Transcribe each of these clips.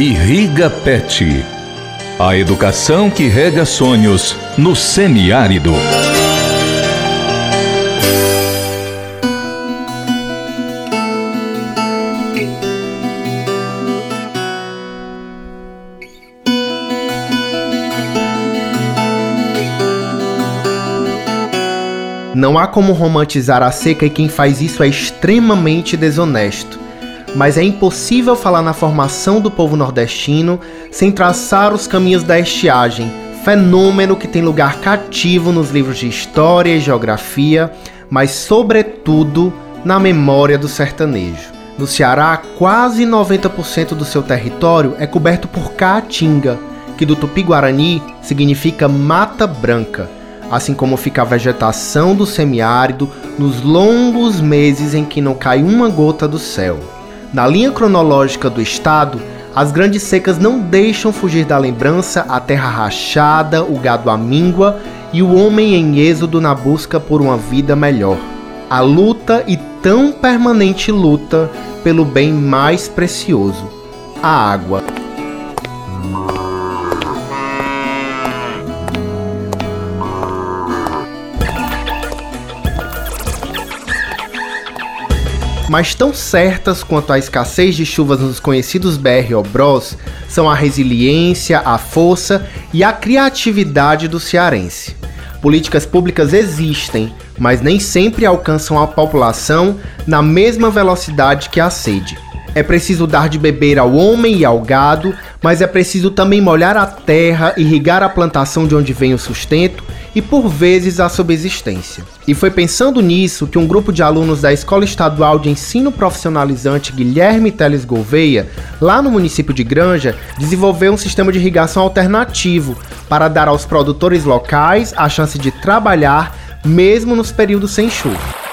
Irriga Pet. A educação que rega sonhos no semiárido. Não há como romantizar a seca e quem faz isso é extremamente desonesto. Mas é impossível falar na formação do povo nordestino sem traçar os caminhos da estiagem, fenômeno que tem lugar cativo nos livros de história e geografia, mas sobretudo na memória do sertanejo. No Ceará, quase 90% do seu território é coberto por caatinga, que do tupi-guarani significa mata branca assim como fica a vegetação do semiárido nos longos meses em que não cai uma gota do céu. Na linha cronológica do estado, as grandes secas não deixam fugir da lembrança a terra rachada, o gado à míngua e o homem em êxodo na busca por uma vida melhor. A luta e tão permanente luta pelo bem mais precioso, a água. Mas tão certas quanto a escassez de chuvas nos conhecidos BR-Obros são a resiliência, a força e a criatividade do cearense. Políticas públicas existem, mas nem sempre alcançam a população na mesma velocidade que a sede. É preciso dar de beber ao homem e ao gado, mas é preciso também molhar a terra, irrigar a plantação de onde vem o sustento e por vezes a subsistência. E foi pensando nisso que um grupo de alunos da Escola Estadual de Ensino Profissionalizante Guilherme Teles Gouveia, lá no município de Granja, desenvolveu um sistema de irrigação alternativo para dar aos produtores locais a chance de trabalhar mesmo nos períodos sem chuva.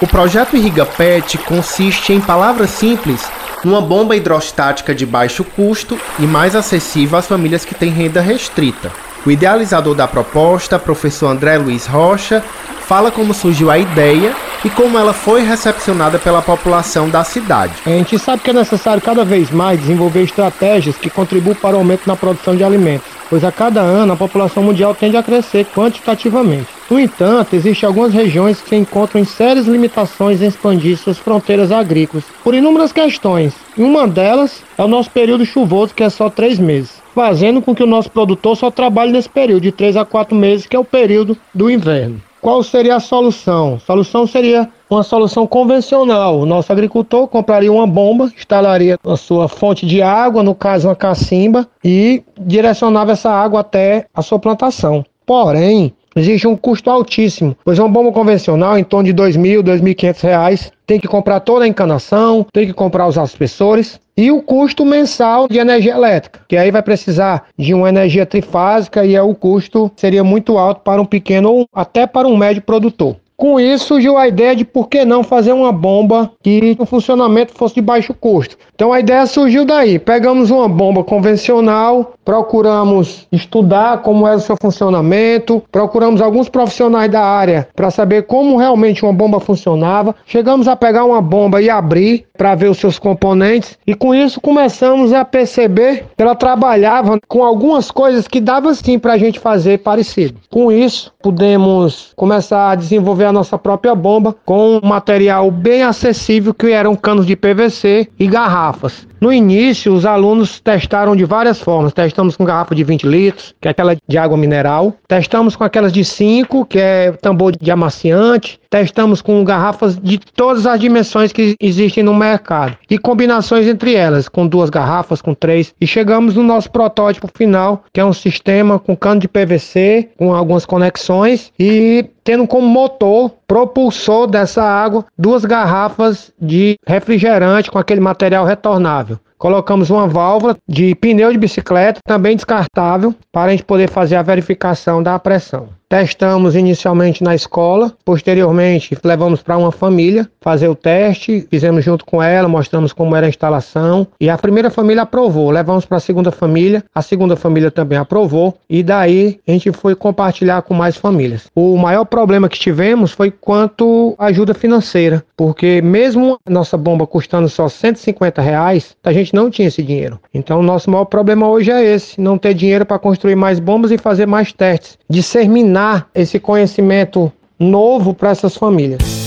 O projeto Irriga Pet consiste em palavras simples numa bomba hidrostática de baixo custo e mais acessível às famílias que têm renda restrita. O idealizador da proposta, professor André Luiz Rocha, fala como surgiu a ideia e como ela foi recepcionada pela população da cidade. A gente sabe que é necessário cada vez mais desenvolver estratégias que contribuam para o aumento na produção de alimentos, pois a cada ano a população mundial tende a crescer quantitativamente. No entanto, existem algumas regiões que se encontram em sérias limitações em expandir suas fronteiras agrícolas, por inúmeras questões. E uma delas é o nosso período chuvoso, que é só três meses, fazendo com que o nosso produtor só trabalhe nesse período de três a quatro meses, que é o período do inverno. Qual seria a solução? A solução seria uma solução convencional. O nosso agricultor compraria uma bomba, instalaria a sua fonte de água, no caso uma cacimba, e direcionava essa água até a sua plantação. Porém, existe um custo altíssimo, pois uma bomba convencional em torno de R$ 2.000, R$ 2.500 tem que comprar toda a encanação, tem que comprar os aspersores e o custo mensal de energia elétrica, que aí vai precisar de uma energia trifásica e é o custo seria muito alto para um pequeno ou até para um médio produtor. Com isso surgiu a ideia de por que não fazer uma bomba que o funcionamento fosse de baixo custo. Então a ideia surgiu daí. Pegamos uma bomba convencional, procuramos estudar como era o seu funcionamento, procuramos alguns profissionais da área para saber como realmente uma bomba funcionava. Chegamos a pegar uma bomba e abrir para ver os seus componentes e com isso começamos a perceber que ela trabalhava com algumas coisas que dava sim para a gente fazer parecido. Com isso, pudemos começar a desenvolver a nossa própria bomba com um material bem acessível que eram canos de PVC e garrafas. No início, os alunos testaram de várias formas. Testamos com garrafa de 20 litros, que é aquela de água mineral. Testamos com aquelas de 5, que é tambor de amaciante. Testamos com garrafas de todas as dimensões que existem no mercado. E combinações entre elas, com duas garrafas, com três. E chegamos no nosso protótipo final, que é um sistema com cano de PVC, com algumas conexões e tendo como motor propulsor dessa água duas garrafas de refrigerante com aquele material retornável. colocamos uma válvula de pneu de bicicleta, também descartável, para a gente poder fazer a verificação da pressão. Testamos inicialmente na escola, posteriormente levamos para uma família fazer o teste, fizemos junto com ela, mostramos como era a instalação e a primeira família aprovou. Levamos para a segunda família, a segunda família também aprovou e daí a gente foi compartilhar com mais famílias. O maior problema que tivemos foi quanto ajuda financeira, porque mesmo a nossa bomba custando só 150 reais, a gente não tinha esse dinheiro. Então nosso maior problema hoje é esse, não ter dinheiro para construir mais bombas e fazer mais testes, disseminar esse conhecimento novo para essas famílias.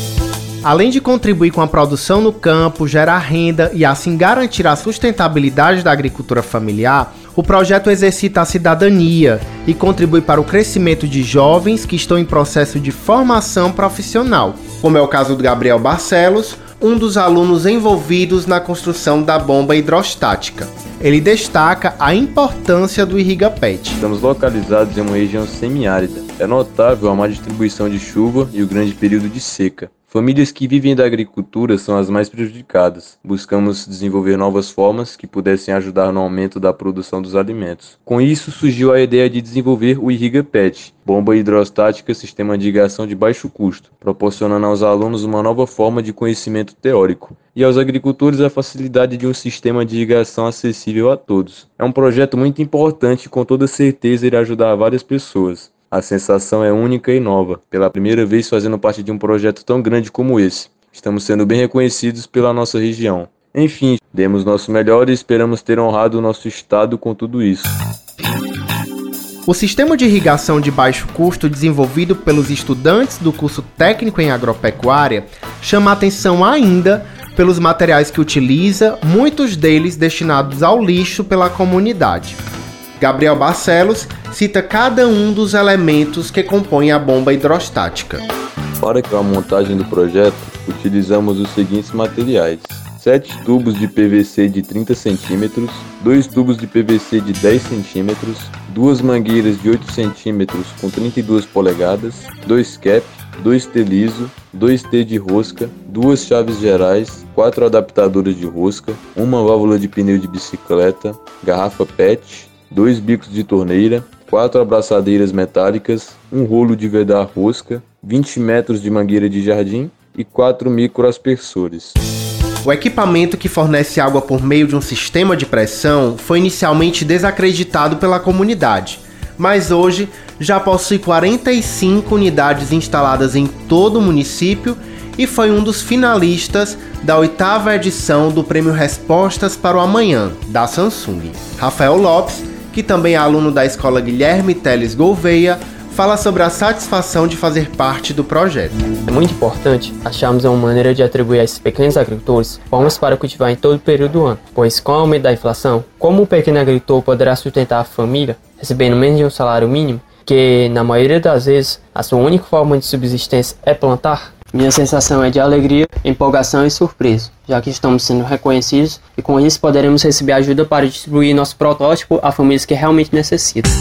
Além de contribuir com a produção no campo, gerar renda e assim garantir a sustentabilidade da agricultura familiar, o projeto exercita a cidadania e contribui para o crescimento de jovens que estão em processo de formação profissional, como é o caso do Gabriel Barcelos, um dos alunos envolvidos na construção da bomba hidrostática. Ele destaca a importância do irriga-pet. Estamos localizados em uma região semiárida. É notável a má distribuição de chuva e o grande período de seca. Famílias que vivem da agricultura são as mais prejudicadas. Buscamos desenvolver novas formas que pudessem ajudar no aumento da produção dos alimentos. Com isso, surgiu a ideia de desenvolver o Irriga PET, bomba hidrostática sistema de irrigação de baixo custo, proporcionando aos alunos uma nova forma de conhecimento teórico e aos agricultores a facilidade de um sistema de irrigação acessível a todos. É um projeto muito importante e com toda certeza irá ajudar várias pessoas. A sensação é única e nova, pela primeira vez fazendo parte de um projeto tão grande como esse. Estamos sendo bem reconhecidos pela nossa região. Enfim, demos nosso melhor e esperamos ter honrado o nosso estado com tudo isso. O sistema de irrigação de baixo custo desenvolvido pelos estudantes do curso técnico em agropecuária chama atenção ainda pelos materiais que utiliza, muitos deles destinados ao lixo pela comunidade. Gabriel Barcelos cita cada um dos elementos que compõem a bomba hidrostática. Para a montagem do projeto, utilizamos os seguintes materiais: 7 tubos de PVC de 30 cm, 2 tubos de PVC de 10 cm, duas mangueiras de 8 cm com 32 polegadas, 2 cap, 2 T liso, 2 T de rosca, duas chaves gerais, 4 adaptadores de rosca, uma válvula de pneu de bicicleta, garrafa PET, dois bicos de torneira, quatro abraçadeiras metálicas, um rolo de vedar rosca, 20 metros de mangueira de jardim e quatro microaspersores. O equipamento que fornece água por meio de um sistema de pressão foi inicialmente desacreditado pela comunidade, mas hoje já possui 45 unidades instaladas em todo o município e foi um dos finalistas da oitava edição do Prêmio Respostas para o Amanhã, da Samsung. Rafael Lopes que também é aluno da escola Guilherme Teles Gouveia, fala sobre a satisfação de fazer parte do projeto. É muito importante acharmos uma maneira de atribuir a esses pequenos agricultores formas para cultivar em todo o período do ano, pois com o aumento da inflação, como o pequeno agricultor poderá sustentar a família recebendo menos de um salário mínimo, que na maioria das vezes a sua única forma de subsistência é plantar, minha sensação é de alegria, empolgação e surpresa, já que estamos sendo reconhecidos e com isso poderemos receber ajuda para distribuir nosso protótipo a famílias que realmente necessitam.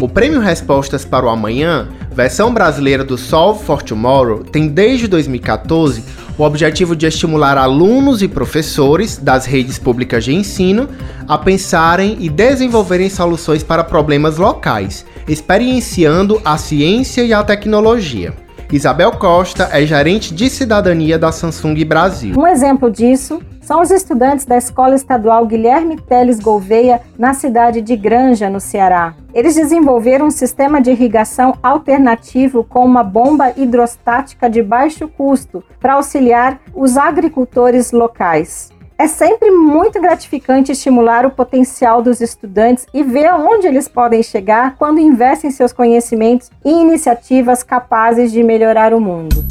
O Prêmio Respostas para o Amanhã, versão brasileira do Solve for Tomorrow, tem desde 2014 o objetivo de estimular alunos e professores das redes públicas de ensino a pensarem e desenvolverem soluções para problemas locais, experienciando a ciência e a tecnologia. Isabel Costa é gerente de cidadania da Samsung Brasil. Um exemplo disso são os estudantes da Escola Estadual Guilherme Teles Gouveia, na cidade de Granja, no Ceará. Eles desenvolveram um sistema de irrigação alternativo com uma bomba hidrostática de baixo custo para auxiliar os agricultores locais. É sempre muito gratificante estimular o potencial dos estudantes e ver aonde eles podem chegar quando investem seus conhecimentos e iniciativas capazes de melhorar o mundo.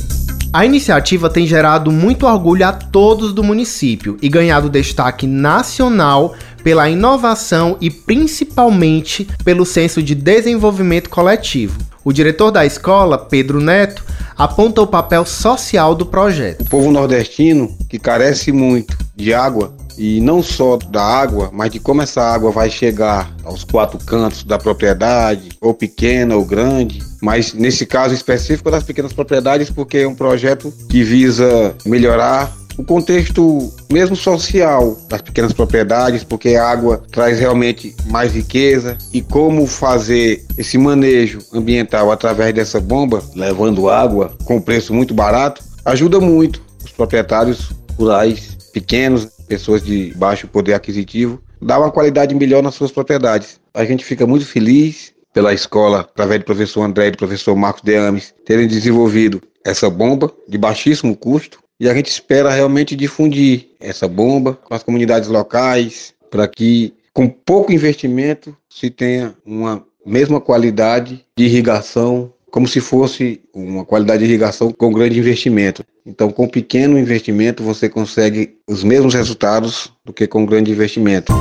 A iniciativa tem gerado muito orgulho a todos do município e ganhado destaque nacional pela inovação e principalmente pelo senso de desenvolvimento coletivo. O diretor da escola, Pedro Neto, aponta o papel social do projeto. O povo nordestino, que carece muito de água, e não só da água, mas de como essa água vai chegar aos quatro cantos da propriedade, ou pequena ou grande, mas nesse caso específico das pequenas propriedades, porque é um projeto que visa melhorar o contexto mesmo social das pequenas propriedades, porque a água traz realmente mais riqueza e como fazer esse manejo ambiental através dessa bomba, levando água com preço muito barato, ajuda muito os proprietários rurais pequenos, pessoas de baixo poder aquisitivo, dá uma qualidade melhor nas suas propriedades. A gente fica muito feliz pela escola, através do professor André e do professor Marcos Deames, terem desenvolvido essa bomba de baixíssimo custo, e a gente espera realmente difundir essa bomba com as comunidades locais, para que com pouco investimento se tenha uma mesma qualidade de irrigação, como se fosse uma qualidade de irrigação com grande investimento. Então, com pequeno investimento, você consegue os mesmos resultados do que com grande investimento.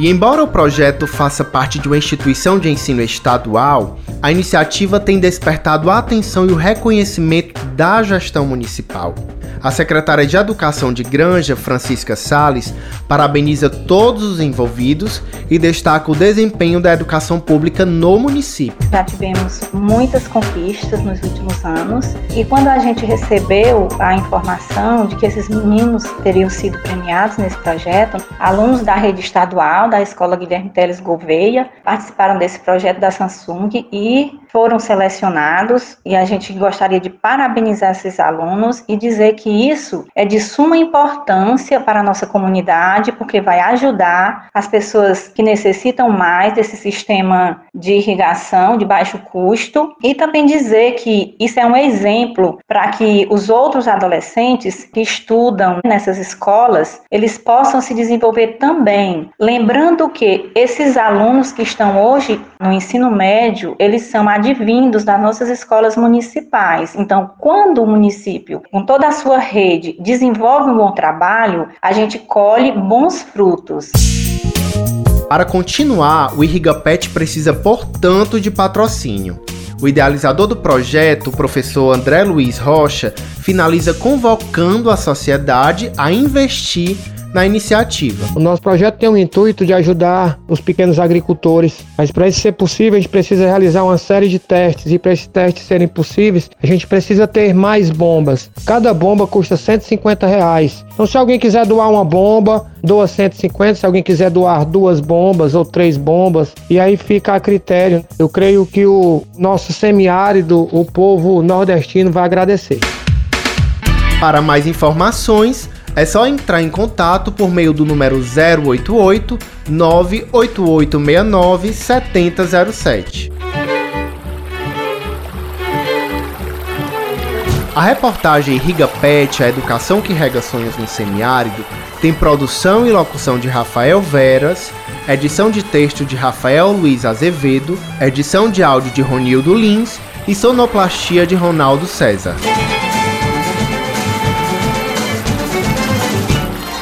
E embora o projeto faça parte de uma instituição de ensino estadual, a iniciativa tem despertado a atenção e o reconhecimento da gestão municipal. A secretária de Educação de Granja, Francisca Sales, parabeniza todos os envolvidos e destaca o desempenho da educação pública no município. Já tivemos muitas conquistas nos últimos anos e quando a gente recebeu a informação de que esses meninos teriam sido premiados nesse projeto, alunos da rede estadual da Escola Guilherme Teles Gouveia participaram desse projeto da Samsung e foram selecionados e a gente gostaria de parabenizar esses alunos e dizer que isso é de suma importância para a nossa comunidade, porque vai ajudar as pessoas que necessitam mais desse sistema de irrigação de baixo custo e também dizer que isso é um exemplo para que os outros adolescentes que estudam nessas escolas, eles possam se desenvolver também. Lembrando que esses alunos que estão hoje no ensino médio, eles são advindos das nossas escolas municipais. Então, quando o município, com toda a sua rede, desenvolve um bom trabalho, a gente colhe bons frutos. Para continuar, o Irrigapet precisa, portanto, de patrocínio. O idealizador do projeto, o professor André Luiz Rocha, finaliza convocando a sociedade a investir na iniciativa. O nosso projeto tem o intuito de ajudar os pequenos agricultores, mas para isso ser possível, a gente precisa realizar uma série de testes e para esses testes serem possíveis, a gente precisa ter mais bombas. Cada bomba custa 150 reais. Então, se alguém quiser doar uma bomba, doa 150. Se alguém quiser doar duas bombas ou três bombas, e aí fica a critério. Eu creio que o nosso semiárido, o povo nordestino, vai agradecer. Para mais informações, é só entrar em contato por meio do número 088 98869 7007. A reportagem Riga Pet, a educação que rega sonhos no semiárido, tem produção e locução de Rafael Veras, edição de texto de Rafael Luiz Azevedo, edição de áudio de Ronildo Lins e sonoplastia de Ronaldo César.